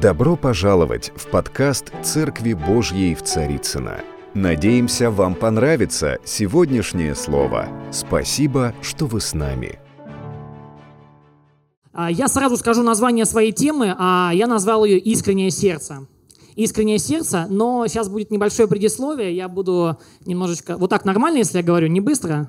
Добро пожаловать в подкаст «Церкви Божьей в Царицыно». Надеемся, вам понравится сегодняшнее слово. Спасибо, что вы с нами. А, я сразу скажу название своей темы, а я назвал ее «Искреннее сердце». «Искреннее сердце», но сейчас будет небольшое предисловие, я буду немножечко... Вот так нормально, если я говорю, не быстро?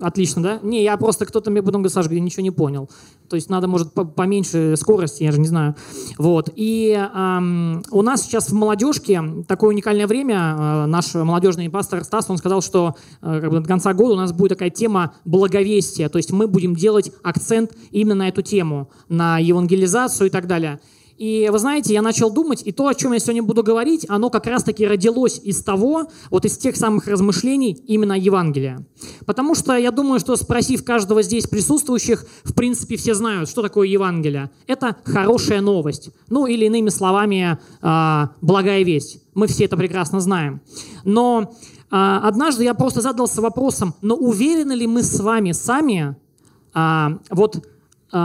Отлично, да? Не, я просто кто-то мне потом говорит, Саша, я ничего не понял. То есть надо, может, поменьше скорости, я же не знаю. Вот. И эм, у нас сейчас в молодежке такое уникальное время. Э, наш молодежный пастор Стас, он сказал, что э, как бы до конца года у нас будет такая тема благовестия. То есть мы будем делать акцент именно на эту тему, на евангелизацию и так далее. И вы знаете, я начал думать, и то, о чем я сегодня буду говорить, оно как раз-таки родилось из того, вот из тех самых размышлений именно Евангелия. Потому что я думаю, что спросив каждого здесь присутствующих, в принципе, все знают, что такое Евангелие. Это хорошая новость. Ну, или иными словами, э, благая весть. Мы все это прекрасно знаем. Но э, однажды я просто задался вопросом, но уверены ли мы с вами сами, э, вот а,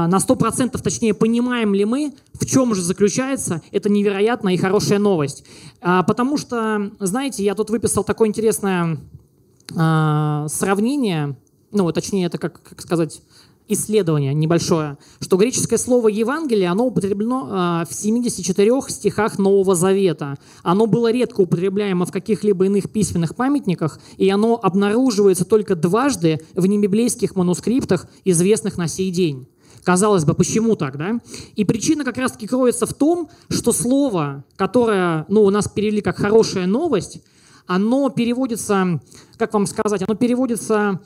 на 100% точнее понимаем ли мы, в чем же заключается эта невероятная и хорошая новость. А, потому что, знаете, я тут выписал такое интересное а, сравнение, ну, точнее, это как, как сказать, исследование небольшое, что греческое слово Евангелие, оно употреблено в 74 стихах Нового Завета. Оно было редко употребляемо в каких-либо иных письменных памятниках, и оно обнаруживается только дважды в небиблейских манускриптах, известных на сей день. Казалось бы, почему так, да? И причина как раз-таки кроется в том, что слово, которое, ну, у нас перевели как «хорошая новость», оно переводится, как вам сказать, оно переводится,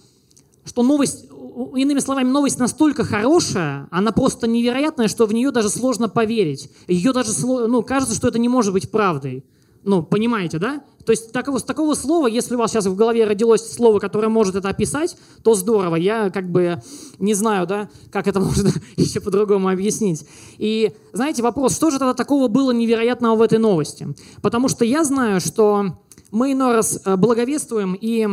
что новость, иными словами, новость настолько хорошая, она просто невероятная, что в нее даже сложно поверить. Ее даже, ну, кажется, что это не может быть правдой. Ну, понимаете, да? То есть такого, такого слова, если у вас сейчас в голове родилось слово, которое может это описать, то здорово. Я как бы не знаю, да, как это можно еще по-другому объяснить. И знаете, вопрос, что же тогда такого было невероятного в этой новости? Потому что я знаю, что мы иной раз э, благовествуем, и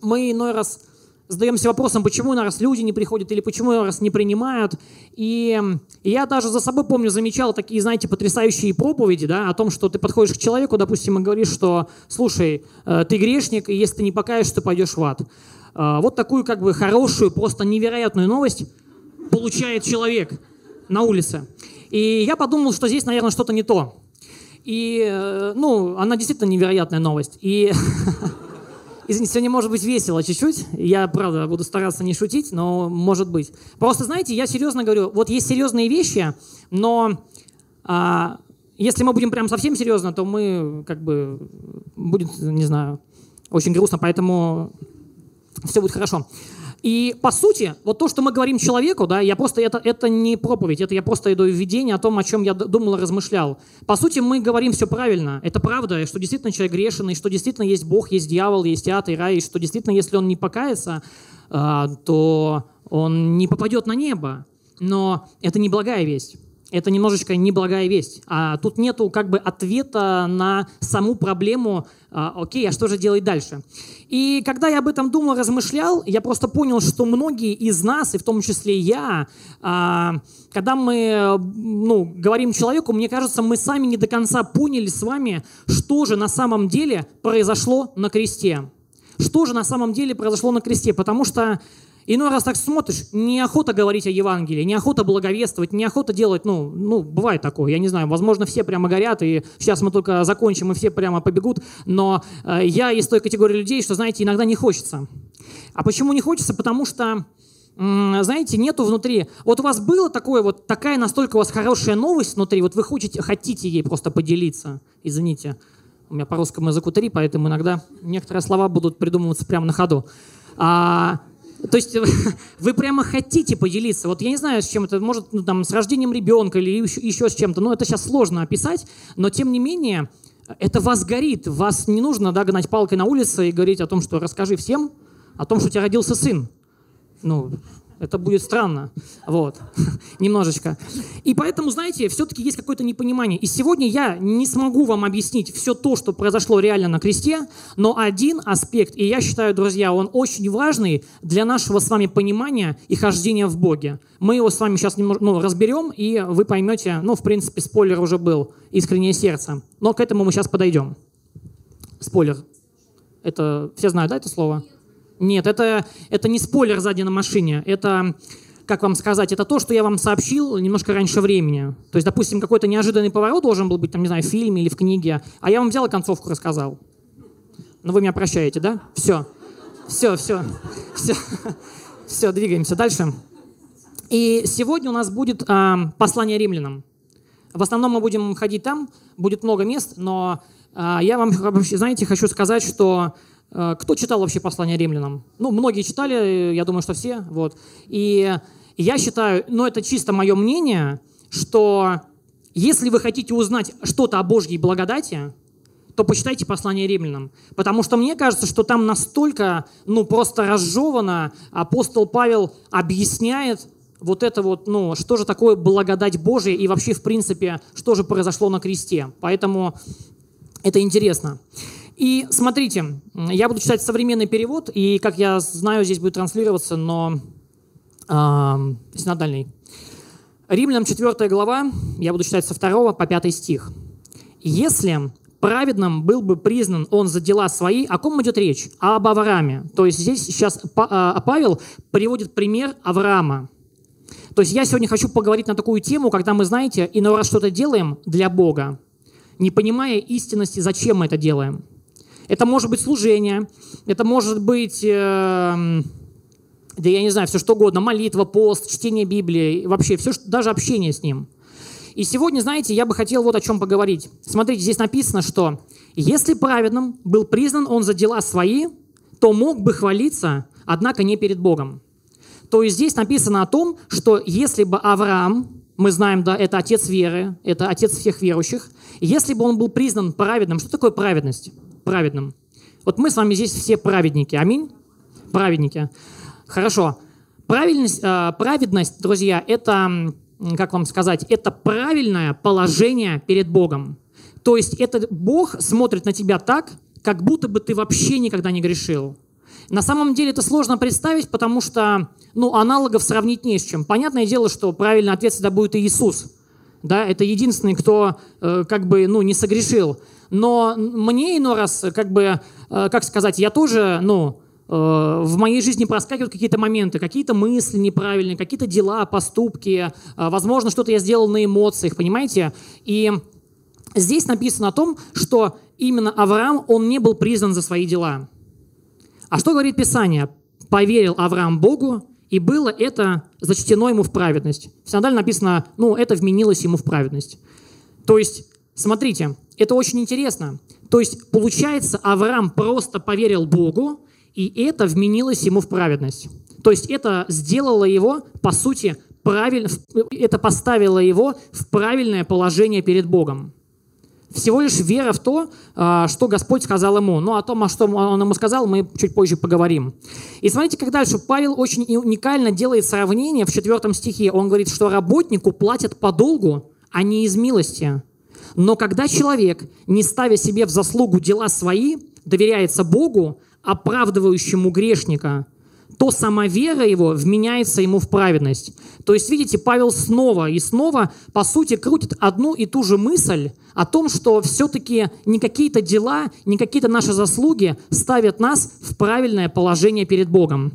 мы иной раз задаемся вопросом, почему на раз люди не приходят или почему на раз не принимают. И, я даже за собой помню, замечал такие, знаете, потрясающие проповеди, да, о том, что ты подходишь к человеку, допустим, и говоришь, что, слушай, э, ты грешник, и если ты не покаешься, ты пойдешь в ад. Э, вот такую как бы хорошую, просто невероятную новость получает человек на улице. И я подумал, что здесь, наверное, что-то не то. И, э, ну, она действительно невероятная новость. И Извините, сегодня может быть весело чуть-чуть. Я, правда, буду стараться не шутить, но может быть. Просто, знаете, я серьезно говорю, вот есть серьезные вещи, но а, если мы будем прям совсем серьезно, то мы как бы будет, не знаю, очень грустно, поэтому все будет хорошо. И по сути, вот то, что мы говорим человеку, да, я просто это, это не проповедь, это я просто иду введение о том, о чем я думал, размышлял. По сути, мы говорим все правильно. Это правда, что действительно человек грешен, и что действительно есть Бог, есть дьявол, есть ад и рай, и что действительно, если он не покается, а, то он не попадет на небо. Но это не благая весть это немножечко неблагая весть. А тут нету как бы ответа на саму проблему, а, окей, а что же делать дальше? И когда я об этом думал, размышлял, я просто понял, что многие из нас, и в том числе я, а, когда мы ну, говорим человеку, мне кажется, мы сами не до конца поняли с вами, что же на самом деле произошло на кресте. Что же на самом деле произошло на кресте? Потому что Иной раз так смотришь, неохота говорить о Евангелии, неохота благовествовать, неохота делать, ну, ну, бывает такое, я не знаю, возможно, все прямо горят, и сейчас мы только закончим, и все прямо побегут, но э, я из той категории людей, что, знаете, иногда не хочется. А почему не хочется? Потому что, э, знаете, нету внутри, вот у вас было такое, вот такая настолько у вас хорошая новость внутри, вот вы хотите, хотите ей просто поделиться, извините, у меня по русскому языку три, поэтому иногда некоторые слова будут придумываться прямо на ходу. А, то есть вы прямо хотите поделиться. Вот я не знаю, с чем это, может, ну, там, с рождением ребенка или еще, еще с чем-то. Ну, это сейчас сложно описать, но тем не менее, это вас горит. Вас не нужно да, гнать палкой на улице и говорить о том, что расскажи всем о том, что у тебя родился сын. Ну, Это будет странно. Вот. Немножечко. И поэтому, знаете, все-таки есть какое-то непонимание. И сегодня я не смогу вам объяснить все то, что произошло реально на кресте, но один аспект, и я считаю, друзья, он очень важный для нашего с вами понимания и хождения в Боге. Мы его с вами сейчас ну, разберем, и вы поймете, ну, в принципе, спойлер уже был, искреннее сердце. Но к этому мы сейчас подойдем. Спойлер. Это все знают, да, это слово? Нет, это, это не спойлер сзади на машине. Это, как вам сказать, это то, что я вам сообщил немножко раньше времени. То есть, допустим, какой-то неожиданный поворот должен был быть, там, не знаю, в фильме или в книге, а я вам взял и концовку рассказал. Но вы меня прощаете, да? Все. Все, все. Все. Все, двигаемся дальше. И сегодня у нас будет э, послание римлянам. В основном мы будем ходить там, будет много мест, но э, я вам, знаете, хочу сказать, что кто читал вообще послание римлянам? Ну, многие читали, я думаю, что все. Вот. И я считаю, но ну, это чисто мое мнение, что если вы хотите узнать что-то о Божьей благодати, то почитайте послание римлянам. Потому что мне кажется, что там настолько, ну, просто разжевано, апостол Павел объясняет вот это вот, ну, что же такое благодать Божия и вообще, в принципе, что же произошло на кресте. Поэтому это интересно. И смотрите, я буду читать современный перевод, и, как я знаю, здесь будет транслироваться, но э, синодальный. Римлянам 4 глава, я буду читать со 2 по 5 стих. «Если праведным был бы признан он за дела свои, о ком идет речь? Об Аврааме. То есть здесь сейчас а, Павел приводит пример Авраама. То есть я сегодня хочу поговорить на такую тему, когда мы, знаете, иной раз что-то делаем для Бога, не понимая истинности, зачем мы это делаем. Это может быть служение, это может быть, э, да я не знаю, все что угодно, молитва, пост, чтение Библии, вообще все, даже общение с Ним. И сегодня, знаете, я бы хотел вот о чем поговорить. Смотрите, здесь написано, что если праведным был признан он за дела свои, то мог бы хвалиться, однако не перед Богом. То есть здесь написано о том, что если бы Авраам, мы знаем, да, это отец веры, это отец всех верующих, если бы он был признан праведным, что такое праведность? Праведным. Вот мы с вами здесь все праведники. Аминь? Праведники. Хорошо. Правильность, э, праведность, друзья, это, как вам сказать, это правильное положение перед Богом. То есть это Бог смотрит на тебя так, как будто бы ты вообще никогда не грешил. На самом деле это сложно представить, потому что ну, аналогов сравнить не с чем. Понятное дело, что правильный ответ всегда будет Иисус. Да, это единственный, кто э, как бы ну, не согрешил но мне иной раз, как бы, э, как сказать, я тоже, ну, э, в моей жизни проскакивают какие-то моменты, какие-то мысли неправильные, какие-то дела, поступки, э, возможно, что-то я сделал на эмоциях, понимаете? И здесь написано о том, что именно Авраам, он не был признан за свои дела. А что говорит Писание? Поверил Авраам Богу, и было это зачтено ему в праведность. В синодале написано, ну, это вменилось ему в праведность. То есть, смотрите, это очень интересно. То есть, получается, Авраам просто поверил Богу, и это вменилось ему в праведность. То есть это сделало его, по сути, правильно, это поставило его в правильное положение перед Богом. Всего лишь вера в то, а, что Господь сказал ему. Но о том, что он ему сказал, мы чуть позже поговорим. И смотрите, как дальше. Павел очень уникально делает сравнение в четвертом стихе. Он говорит, что работнику платят по долгу, а не из милости. Но когда человек, не ставя себе в заслугу дела свои, доверяется Богу, оправдывающему грешника, то сама вера его вменяется ему в праведность. То есть, видите, Павел снова и снова, по сути, крутит одну и ту же мысль о том, что все-таки не какие-то дела, не какие-то наши заслуги ставят нас в правильное положение перед Богом.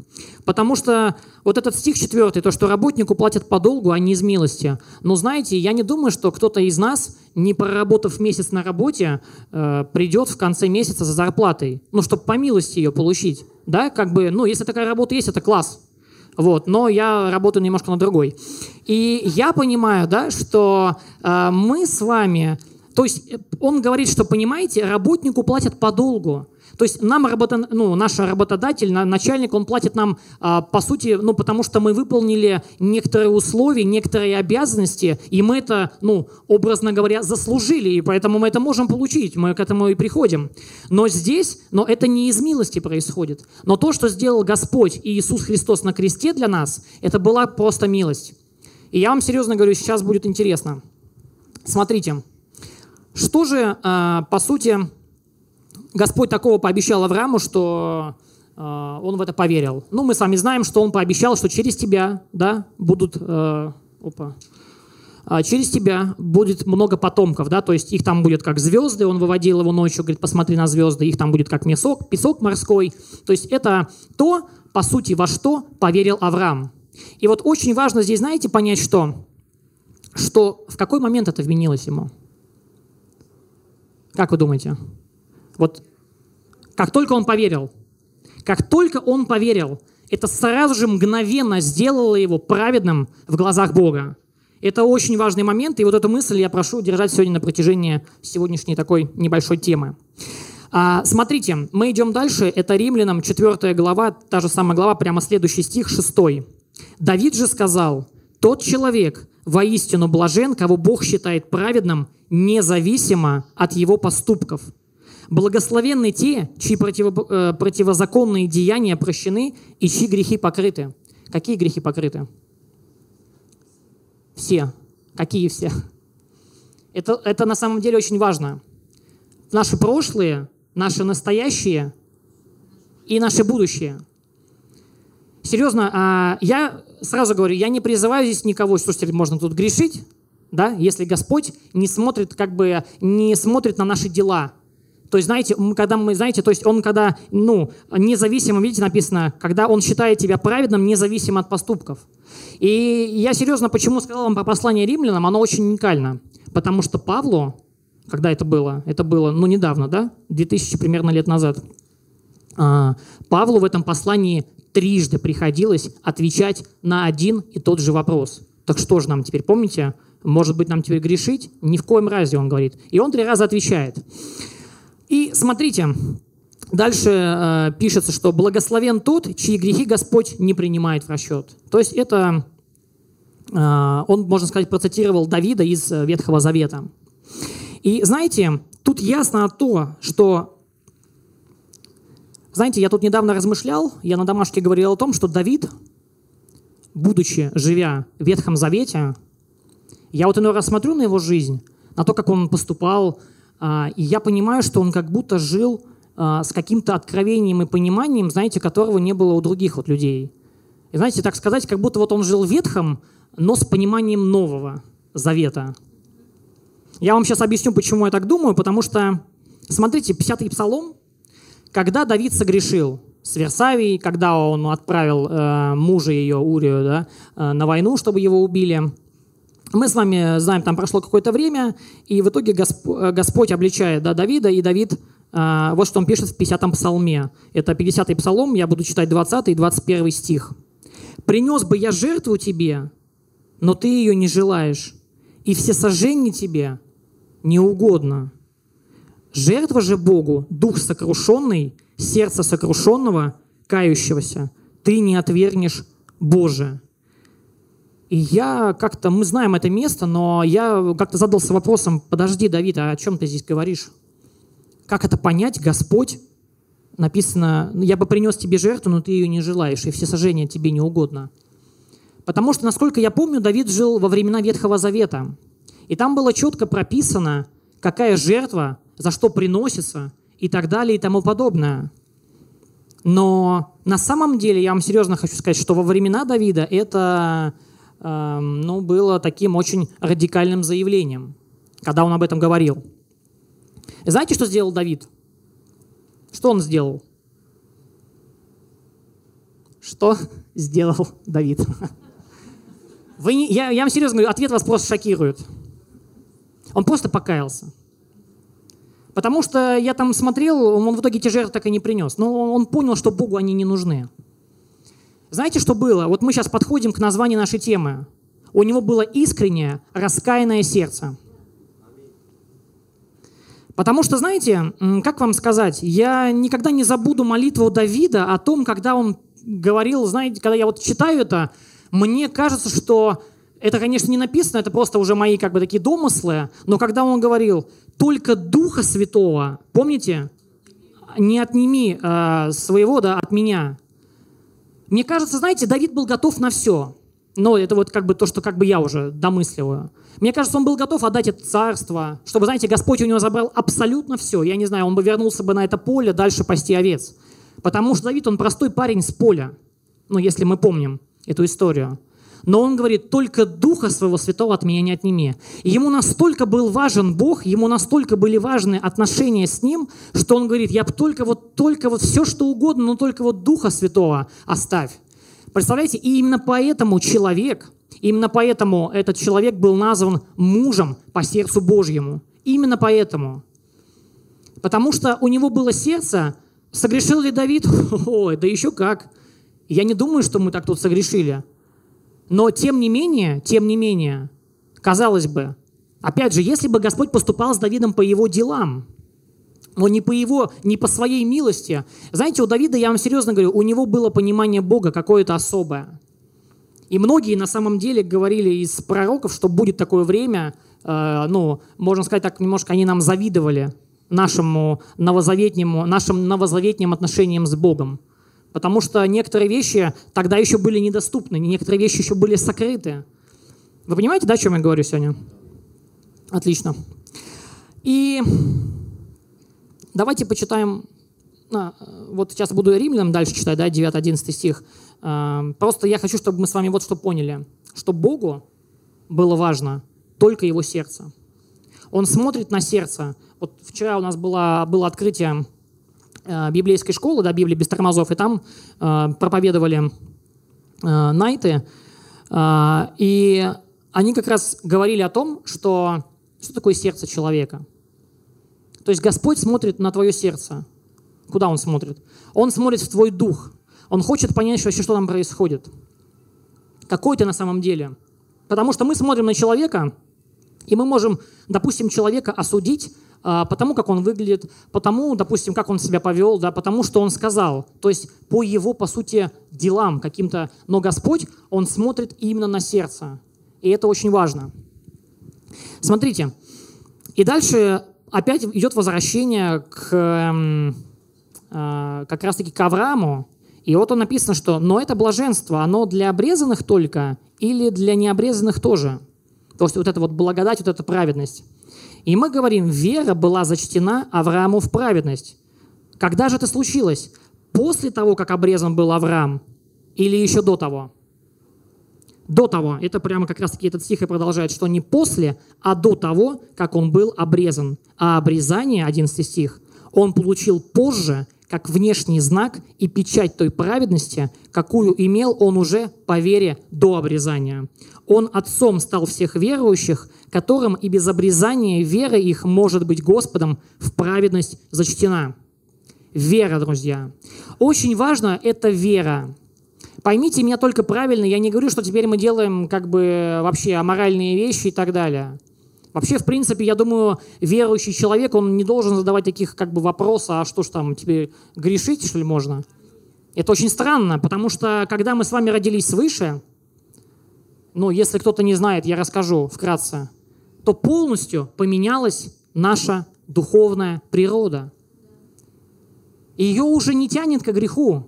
Потому что вот этот стих четвертый, то, что работнику платят по долгу, а не из милости. Но знаете, я не думаю, что кто-то из нас, не проработав месяц на работе, э, придет в конце месяца за зарплатой, ну, чтобы по милости ее получить. Да, как бы, ну, если такая работа есть, это класс. Вот, но я работаю немножко на другой. И я понимаю, да, что э, мы с вами, то есть э, он говорит, что, понимаете, работнику платят по долгу. То есть нам работа, ну, наш работодатель, начальник, он платит нам, а, по сути, ну, потому что мы выполнили некоторые условия, некоторые обязанности, и мы это, ну, образно говоря, заслужили, и поэтому мы это можем получить, мы к этому и приходим. Но здесь, но это не из милости происходит. Но то, что сделал Господь и Иисус Христос на кресте для нас, это была просто милость. И я вам серьезно говорю, сейчас будет интересно. Смотрите, что же, а, по сути, Господь такого пообещал Аврааму, что а, он в это поверил. Ну, мы с вами знаем, что он пообещал, что через тебя, да, будут, э, опа, а, через тебя будет много потомков, да, то есть их там будет как звезды, он выводил его ночью, говорит, посмотри на звезды, их там будет как песок, песок морской. То есть это то, по сути, во что поверил Авраам. И вот очень важно здесь, знаете, понять, что, что в какой момент это вменилось ему. Как вы думаете? Вот как только он поверил, как только он поверил, это сразу же мгновенно сделало его праведным в глазах Бога. Это очень важный момент, и вот эту мысль я прошу держать сегодня на протяжении сегодняшней такой небольшой темы. А, смотрите, мы идем дальше. Это Римлянам 4 глава, та же самая глава, прямо следующий стих, 6. Давид же сказал, «Тот человек воистину блажен, кого Бог считает праведным, независимо от его поступков. Благословенны те, чьи против, э, противозаконные деяния прощены и чьи грехи покрыты». Какие грехи покрыты? Все. Какие все? Это, это на самом деле очень важно. Наши прошлые, наши настоящие и наше будущее – серьезно, а, я сразу говорю, я не призываю здесь никого, слушайте, можно тут грешить, да, если Господь не смотрит, как бы, не смотрит на наши дела. То есть, знаете, когда мы, знаете, то есть он когда, ну, независимо, видите, написано, когда он считает тебя праведным, независимо от поступков. И я серьезно, почему сказал вам про послание римлянам, оно очень уникально. Потому что Павлу, когда это было, это было, ну, недавно, да, 2000 примерно лет назад, а, Павлу в этом послании трижды приходилось отвечать на один и тот же вопрос. Так что же нам теперь, помните, может быть, нам теперь грешить? Ни в коем разе, он говорит. И он три раза отвечает. И смотрите, дальше э, пишется, что благословен тот, чьи грехи Господь не принимает в расчет. То есть это, э, он, можно сказать, процитировал Давида из Ветхого Завета. И знаете, тут ясно то, что знаете, я тут недавно размышлял, я на домашке говорил о том, что Давид, будучи, живя в Ветхом Завете, я вот иной раз смотрю на его жизнь, на то, как он поступал, и я понимаю, что он как будто жил а, с каким-то откровением и пониманием, знаете, которого не было у других вот людей. И знаете, так сказать, как будто вот он жил ветхом, но с пониманием нового завета. Я вам сейчас объясню, почему я так думаю, потому что, смотрите, 50-й псалом, когда Давид согрешил с Версавией, когда он отправил э, мужа ее, Урию, да, э, на войну, чтобы его убили, мы с вами знаем, там прошло какое-то время, и в итоге Госп э, Господь обличает да, Давида, и Давид, э, вот что он пишет в 50-м псалме. Это 50-й псалом, я буду читать 20 и 21 стих. «Принес бы я жертву тебе, но ты ее не желаешь, и все сожжения тебе не угодно. Жертва же Богу, дух сокрушенный, сердце сокрушенного, кающегося, ты не отвергнешь Боже. И я как-то, мы знаем это место, но я как-то задался вопросом, подожди, Давид, а о чем ты здесь говоришь? Как это понять, Господь? Написано, я бы принес тебе жертву, но ты ее не желаешь, и все сожжения тебе не угодно. Потому что, насколько я помню, Давид жил во времена Ветхого Завета. И там было четко прописано, какая жертва за что приносится и так далее и тому подобное. Но на самом деле, я вам серьезно хочу сказать, что во времена Давида это ну, было таким очень радикальным заявлением, когда он об этом говорил. Знаете, что сделал Давид? Что он сделал? Что сделал Давид? Вы не, я, я вам серьезно говорю, ответ вас просто шокирует. Он просто покаялся. Потому что я там смотрел, он в итоге те жертвы так и не принес. Но он понял, что Богу они не нужны. Знаете, что было? Вот мы сейчас подходим к названию нашей темы. У него было искреннее, раскаянное сердце. Потому что, знаете, как вам сказать, я никогда не забуду молитву Давида о том, когда он говорил, знаете, когда я вот читаю это, мне кажется, что это, конечно, не написано, это просто уже мои как бы такие домыслы, но когда он говорил, только Духа Святого, помните, не отними э, своего, да, от меня. Мне кажется, знаете, Давид был готов на все. Но это вот как бы то, что как бы я уже домысливаю. Мне кажется, он был готов отдать это царство, чтобы, знаете, Господь у него забрал абсолютно все. Я не знаю, он бы вернулся бы на это поле дальше пасти овец. Потому что Давид, он простой парень с поля. Ну, если мы помним эту историю. Но он говорит, только Духа Своего Святого от меня не отними. И ему настолько был важен Бог, ему настолько были важны отношения с Ним, что он говорит, я бы только вот, только вот все, что угодно, но только вот Духа Святого оставь. Представляете, и именно поэтому человек, именно поэтому этот человек был назван мужем по сердцу Божьему. Именно поэтому. Потому что у него было сердце, согрешил ли Давид? Ой, да еще как. Я не думаю, что мы так тут согрешили. Но тем не менее, тем не менее, казалось бы, опять же, если бы Господь поступал с Давидом по его делам, но не по его, не по своей милости. Знаете, у Давида, я вам серьезно говорю, у него было понимание Бога какое-то особое. И многие на самом деле говорили из пророков, что будет такое время, э, ну, можно сказать так, немножко они нам завидовали нашему новозаветнему, нашим новозаветним отношениям с Богом. Потому что некоторые вещи тогда еще были недоступны, некоторые вещи еще были сокрыты. Вы понимаете, да, о чем я говорю сегодня? Отлично. И давайте почитаем, а, вот сейчас буду римлянам дальше читать, да, 9-11 стих. А, просто я хочу, чтобы мы с вами вот что поняли, что Богу было важно только его сердце. Он смотрит на сердце. Вот вчера у нас было, было открытие библейской школы, да, Библии без тормозов, и там э, проповедовали э, найты, э, и они как раз говорили о том, что что такое сердце человека. То есть Господь смотрит на твое сердце. Куда Он смотрит? Он смотрит в твой дух. Он хочет понять вообще, что там происходит. Какой ты на самом деле. Потому что мы смотрим на человека, и мы можем, допустим, человека осудить потому, как он выглядит, потому, допустим, как он себя повел, да, потому что он сказал. То есть по его, по сути, делам каким-то. Но Господь, Он смотрит именно на сердце. И это очень важно. Смотрите. И дальше опять идет возвращение к, э, э, как раз-таки к Аврааму. И вот он написано, что «но это блаженство, оно для обрезанных только или для необрезанных тоже». То есть вот это вот благодать, вот эта праведность. И мы говорим, вера была зачтена Аврааму в праведность. Когда же это случилось? После того, как обрезан был Авраам? Или еще до того? До того. Это прямо как раз-таки этот стих и продолжает, что не после, а до того, как он был обрезан. А обрезание, 11 стих, он получил позже, как внешний знак и печать той праведности, какую имел он уже по вере до обрезания. Он отцом стал всех верующих, которым и без обрезания вера их может быть Господом в праведность зачтена. Вера, друзья. Очень важно это вера. Поймите меня только правильно, я не говорю, что теперь мы делаем как бы вообще аморальные вещи и так далее. Вообще, в принципе, я думаю, верующий человек, он не должен задавать таких как бы вопросов, а что ж там, теперь грешить, что ли, можно? Это очень странно, потому что когда мы с вами родились свыше, ну, если кто-то не знает, я расскажу вкратце, то полностью поменялась наша духовная природа. Ее уже не тянет к греху.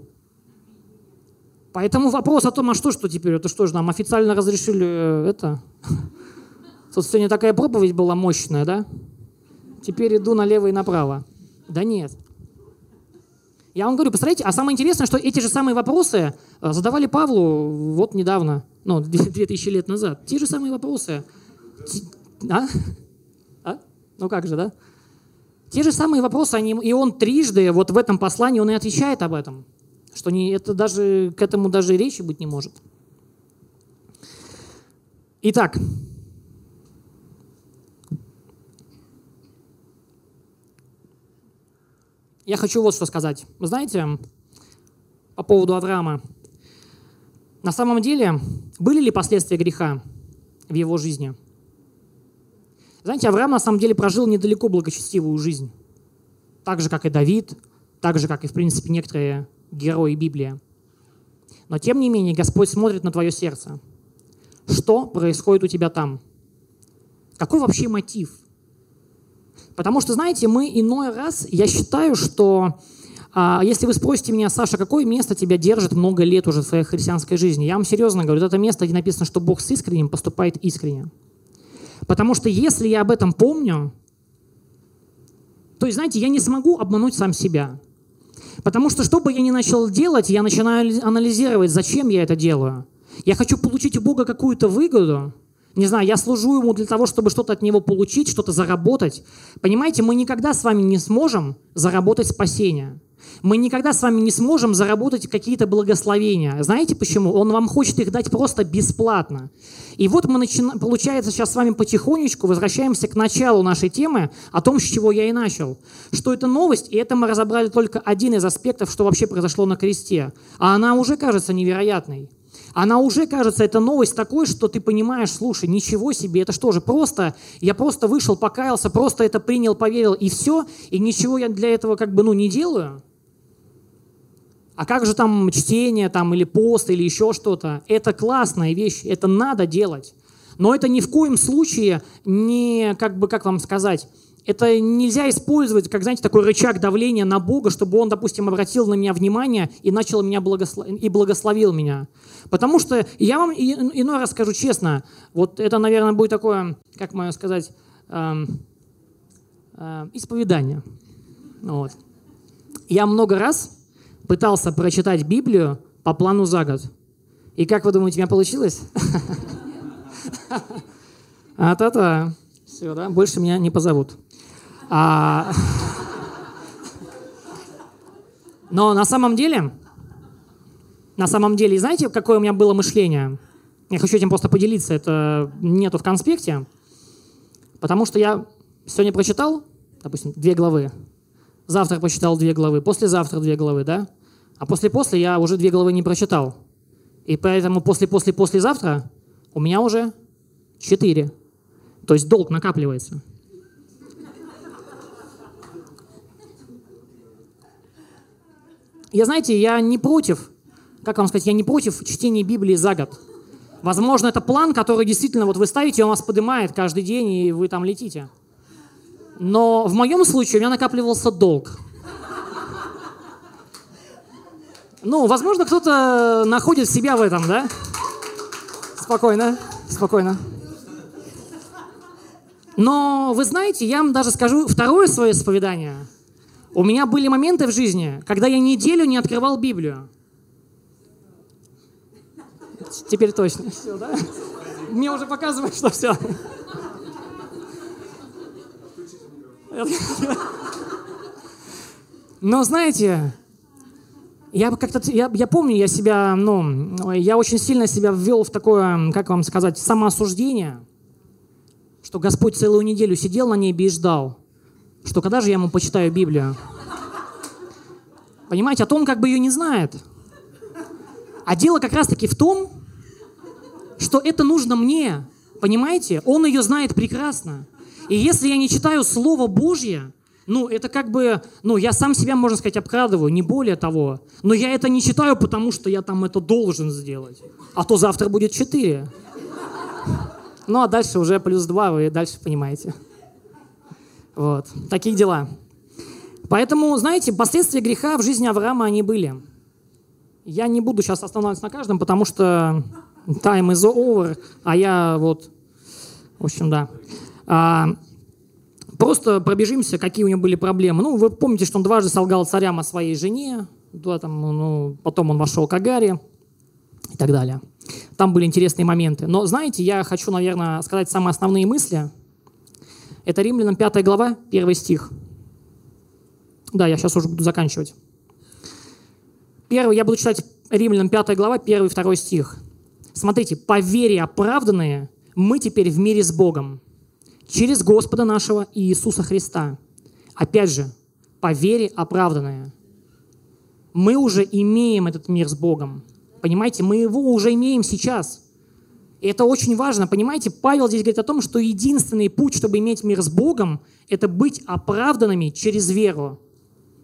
Поэтому вопрос о том, а что, что теперь, это что же нам официально разрешили э, это? Тут сегодня такая проповедь была мощная, да? Теперь иду налево и направо. Да нет. Я вам говорю, посмотрите, а самое интересное, что эти же самые вопросы э, задавали Павлу вот недавно, ну, 2000 лет назад. Те же самые вопросы. А? а? Ну как же, да? Те же самые вопросы, они, и он трижды вот в этом послании, он и отвечает об этом. Что не, это даже, к этому даже речи быть не может. Итак, я хочу вот что сказать. Вы знаете, по поводу Авраама. На самом деле, были ли последствия греха в его жизни? Знаете, Авраам на самом деле прожил недалеко благочестивую жизнь. Так же, как и Давид, так же, как и, в принципе, некоторые герои Библии. Но, тем не менее, Господь смотрит на твое сердце. Что происходит у тебя там? Какой вообще мотив? Потому что, знаете, мы иной раз, я считаю, что а, если вы спросите меня, Саша, какое место тебя держит много лет уже в своей христианской жизни, я вам серьезно говорю, это место, где написано, что Бог с искренним поступает искренне. Потому что если я об этом помню, то есть, знаете, я не смогу обмануть сам себя. Потому что что бы я ни начал делать, я начинаю анализировать, зачем я это делаю. Я хочу получить у Бога какую-то выгоду, не знаю, я служу ему для того, чтобы что-то от него получить, что-то заработать. Понимаете, мы никогда с вами не сможем заработать спасение. Мы никогда с вами не сможем заработать какие-то благословения. Знаете почему? Он вам хочет их дать просто бесплатно. И вот мы, начинаем, получается, сейчас с вами потихонечку возвращаемся к началу нашей темы, о том, с чего я и начал. Что это новость, и это мы разобрали только один из аспектов, что вообще произошло на кресте. А она уже кажется невероятной она уже кажется, эта новость такой, что ты понимаешь, слушай, ничего себе, это что же, просто, я просто вышел, покаялся, просто это принял, поверил, и все, и ничего я для этого как бы, ну, не делаю. А как же там чтение, там, или пост, или еще что-то? Это классная вещь, это надо делать. Но это ни в коем случае не, как бы, как вам сказать, это нельзя использовать, как, знаете, такой рычаг давления на Бога, чтобы Он, допустим, обратил на меня внимание и начал меня благослов... и благословил меня. Потому что я вам иной раз скажу честно, вот это, наверное, будет такое, как можно сказать, эм, э, исповедание. Вот. Я много раз пытался прочитать Библию по плану за год. И как вы думаете, у меня получилось? А-та-та. Все, да? Больше меня не позовут. А... Но на самом деле, на самом деле, знаете, какое у меня было мышление? Я хочу этим просто поделиться, это нету в конспекте, потому что я сегодня прочитал, допустим, две главы, завтра прочитал две главы, послезавтра две главы, да? А после-после я уже две главы не прочитал. И поэтому после-после-послезавтра у меня уже четыре. То есть долг накапливается. Я, знаете, я не против, как вам сказать, я не против чтения Библии за год. Возможно, это план, который действительно вот вы ставите, он вас поднимает каждый день, и вы там летите. Но в моем случае у меня накапливался долг. Ну, возможно, кто-то находит себя в этом, да? Спокойно, спокойно. Но вы знаете, я вам даже скажу второе свое исповедание – у меня были моменты в жизни, когда я неделю не открывал Библию. Теперь точно. Все, да? Мне уже показывают, что все. Но знаете, я как-то, я, я помню, я себя, ну, я очень сильно себя ввел в такое, как вам сказать, самоосуждение, что Господь целую неделю сидел на небе и ждал что когда же я ему почитаю Библию? Понимаете, а то он как бы ее не знает. А дело как раз-таки в том, что это нужно мне. Понимаете? Он ее знает прекрасно. И если я не читаю Слово Божье, ну, это как бы, ну, я сам себя, можно сказать, обкрадываю, не более того. Но я это не читаю, потому что я там это должен сделать. А то завтра будет четыре. Ну, а дальше уже плюс два, вы дальше понимаете. Вот. Такие дела. Поэтому, знаете, последствия греха в жизни Авраама они были. Я не буду сейчас останавливаться на каждом, потому что time is over, а я вот, в общем, да. А, просто пробежимся, какие у него были проблемы. Ну, вы помните, что он дважды солгал царям о своей жене, да, там, ну, потом он вошел к Агаре и так далее. Там были интересные моменты. Но, знаете, я хочу, наверное, сказать самые основные мысли – это Римлянам 5 глава, 1 стих. Да, я сейчас уже буду заканчивать. Первый, я буду читать Римлянам 5 глава, 1 и 2 стих. Смотрите, по вере оправданные мы теперь в мире с Богом через Господа нашего Иисуса Христа. Опять же, по вере оправданные. Мы уже имеем этот мир с Богом. Понимаете, мы его уже имеем сейчас. И это очень важно, понимаете? Павел здесь говорит о том, что единственный путь, чтобы иметь мир с Богом, это быть оправданными через веру.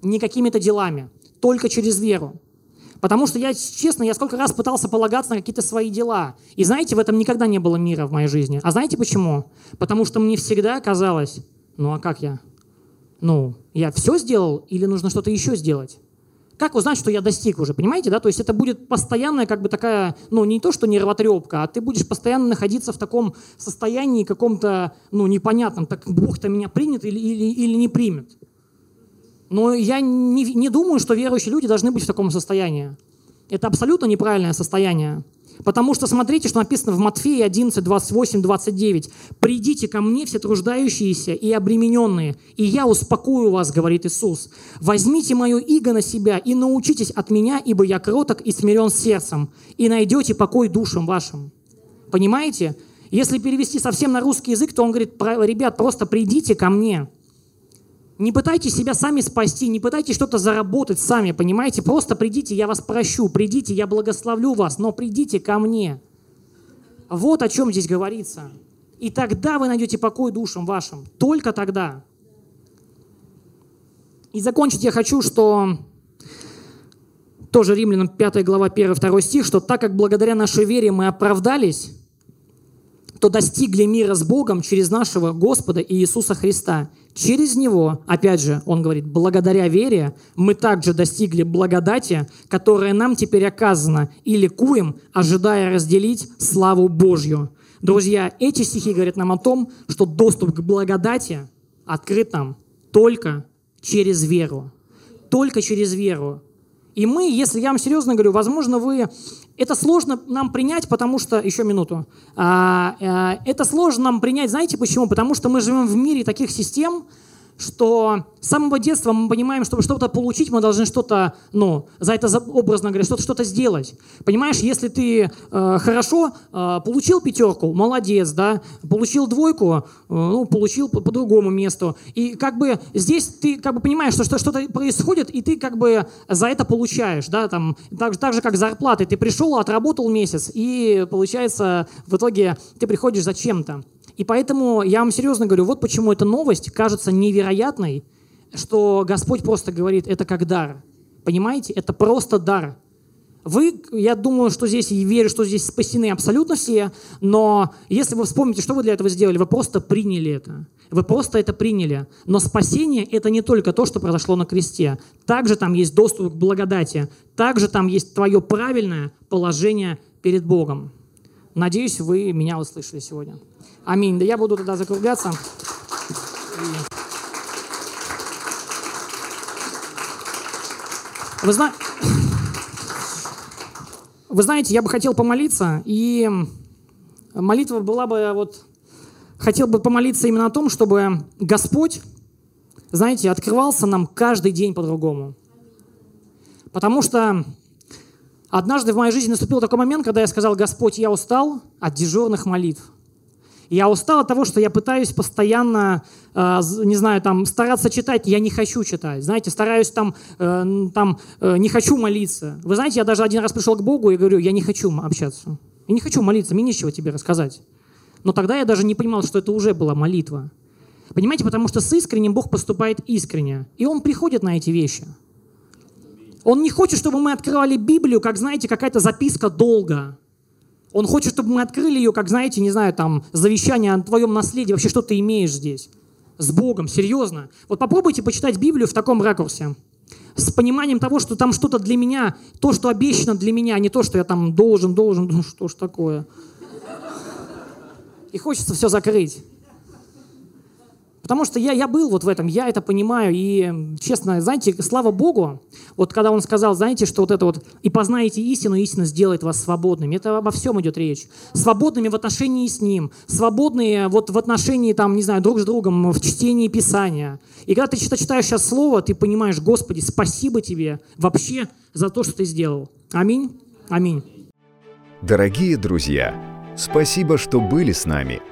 Не какими-то делами, только через веру. Потому что я, честно, я сколько раз пытался полагаться на какие-то свои дела. И знаете, в этом никогда не было мира в моей жизни. А знаете почему? Потому что мне всегда казалось, ну а как я? Ну, я все сделал или нужно что-то еще сделать? Как узнать, что я достиг уже, понимаете, да? То есть это будет постоянная как бы такая, ну не то, что нервотрепка, а ты будешь постоянно находиться в таком состоянии каком-то, ну непонятном, так Бог-то меня примет или, или, или не примет. Но я не, не думаю, что верующие люди должны быть в таком состоянии. Это абсолютно неправильное состояние. Потому что смотрите, что написано в Матфея 11, 28, 29. «Придите ко мне, все труждающиеся и обремененные, и я успокою вас, говорит Иисус. Возьмите мое иго на себя и научитесь от меня, ибо я кроток и смирен сердцем, и найдете покой душам вашим». Понимаете? Если перевести совсем на русский язык, то он говорит, ребят, просто придите ко мне. Не пытайтесь себя сами спасти, не пытайтесь что-то заработать сами, понимаете? Просто придите, я вас прощу, придите, я благословлю вас, но придите ко мне. Вот о чем здесь говорится. И тогда вы найдете покой душам вашим. Только тогда. И закончить я хочу, что тоже Римлянам 5 глава 1-2 стих, что так как благодаря нашей вере мы оправдались, то достигли мира с Богом через нашего Господа Иисуса Христа. Через Него, опять же, он говорит, благодаря вере мы также достигли благодати, которая нам теперь оказана, и ликуем, ожидая разделить славу Божью. Друзья, эти стихи говорят нам о том, что доступ к благодати открыт нам только через веру. Только через веру. И мы, если я вам серьезно говорю, возможно, вы это сложно нам принять, потому что... Еще минуту. А, а, это сложно нам принять, знаете почему? Потому что мы живем в мире таких систем, что с самого детства мы понимаем, чтобы что-то получить, мы должны что-то, ну, за это образно говоря, что-то что сделать. Понимаешь, если ты э, хорошо э, получил пятерку, молодец, да, получил двойку, э, ну, получил по, по другому месту. И как бы здесь ты как бы понимаешь, что, что что-то происходит, и ты как бы за это получаешь, да, там, так, так же, как зарплаты. Ты пришел, отработал месяц, и получается, в итоге ты приходишь за чем-то. И поэтому я вам серьезно говорю, вот почему эта новость кажется невероятной, что Господь просто говорит, это как дар. Понимаете? Это просто дар. Вы, я думаю, что здесь, и верю, что здесь спасены абсолютно все, но если вы вспомните, что вы для этого сделали, вы просто приняли это. Вы просто это приняли. Но спасение – это не только то, что произошло на кресте. Также там есть доступ к благодати. Также там есть твое правильное положение перед Богом. Надеюсь, вы меня услышали сегодня. Аминь. Да я буду тогда закругляться. Вы, зна... Вы знаете, я бы хотел помолиться, и молитва была бы вот... Хотел бы помолиться именно о том, чтобы Господь, знаете, открывался нам каждый день по-другому. Потому что однажды в моей жизни наступил такой момент, когда я сказал, Господь, я устал от дежурных молитв. Я устал от того, что я пытаюсь постоянно, э, не знаю, там, стараться читать, я не хочу читать. Знаете, стараюсь там, э, там э, не хочу молиться. Вы знаете, я даже один раз пришел к Богу и говорю, я не хочу общаться. Я не хочу молиться, мне нечего тебе рассказать. Но тогда я даже не понимал, что это уже была молитва. Понимаете, потому что с искренним Бог поступает искренне. И Он приходит на эти вещи. Он не хочет, чтобы мы открывали Библию, как, знаете, какая-то записка долго. Он хочет, чтобы мы открыли ее, как, знаете, не знаю, там, завещание о твоем наследии. Вообще, что ты имеешь здесь? С Богом, серьезно. Вот попробуйте почитать Библию в таком ракурсе. С пониманием того, что там что-то для меня, то, что обещано для меня, а не то, что я там должен, должен, ну что ж такое. И хочется все закрыть. Потому что я, я был вот в этом, я это понимаю. И, честно, знаете, слава Богу, вот когда он сказал, знаете, что вот это вот «и познаете истину, истина сделает вас свободными». Это обо всем идет речь. Свободными в отношении с Ним, свободные вот в отношении, там, не знаю, друг с другом, в чтении Писания. И когда ты читаешь сейчас Слово, ты понимаешь, Господи, спасибо Тебе вообще за то, что Ты сделал. Аминь. Аминь. Дорогие друзья, спасибо, что были с нами –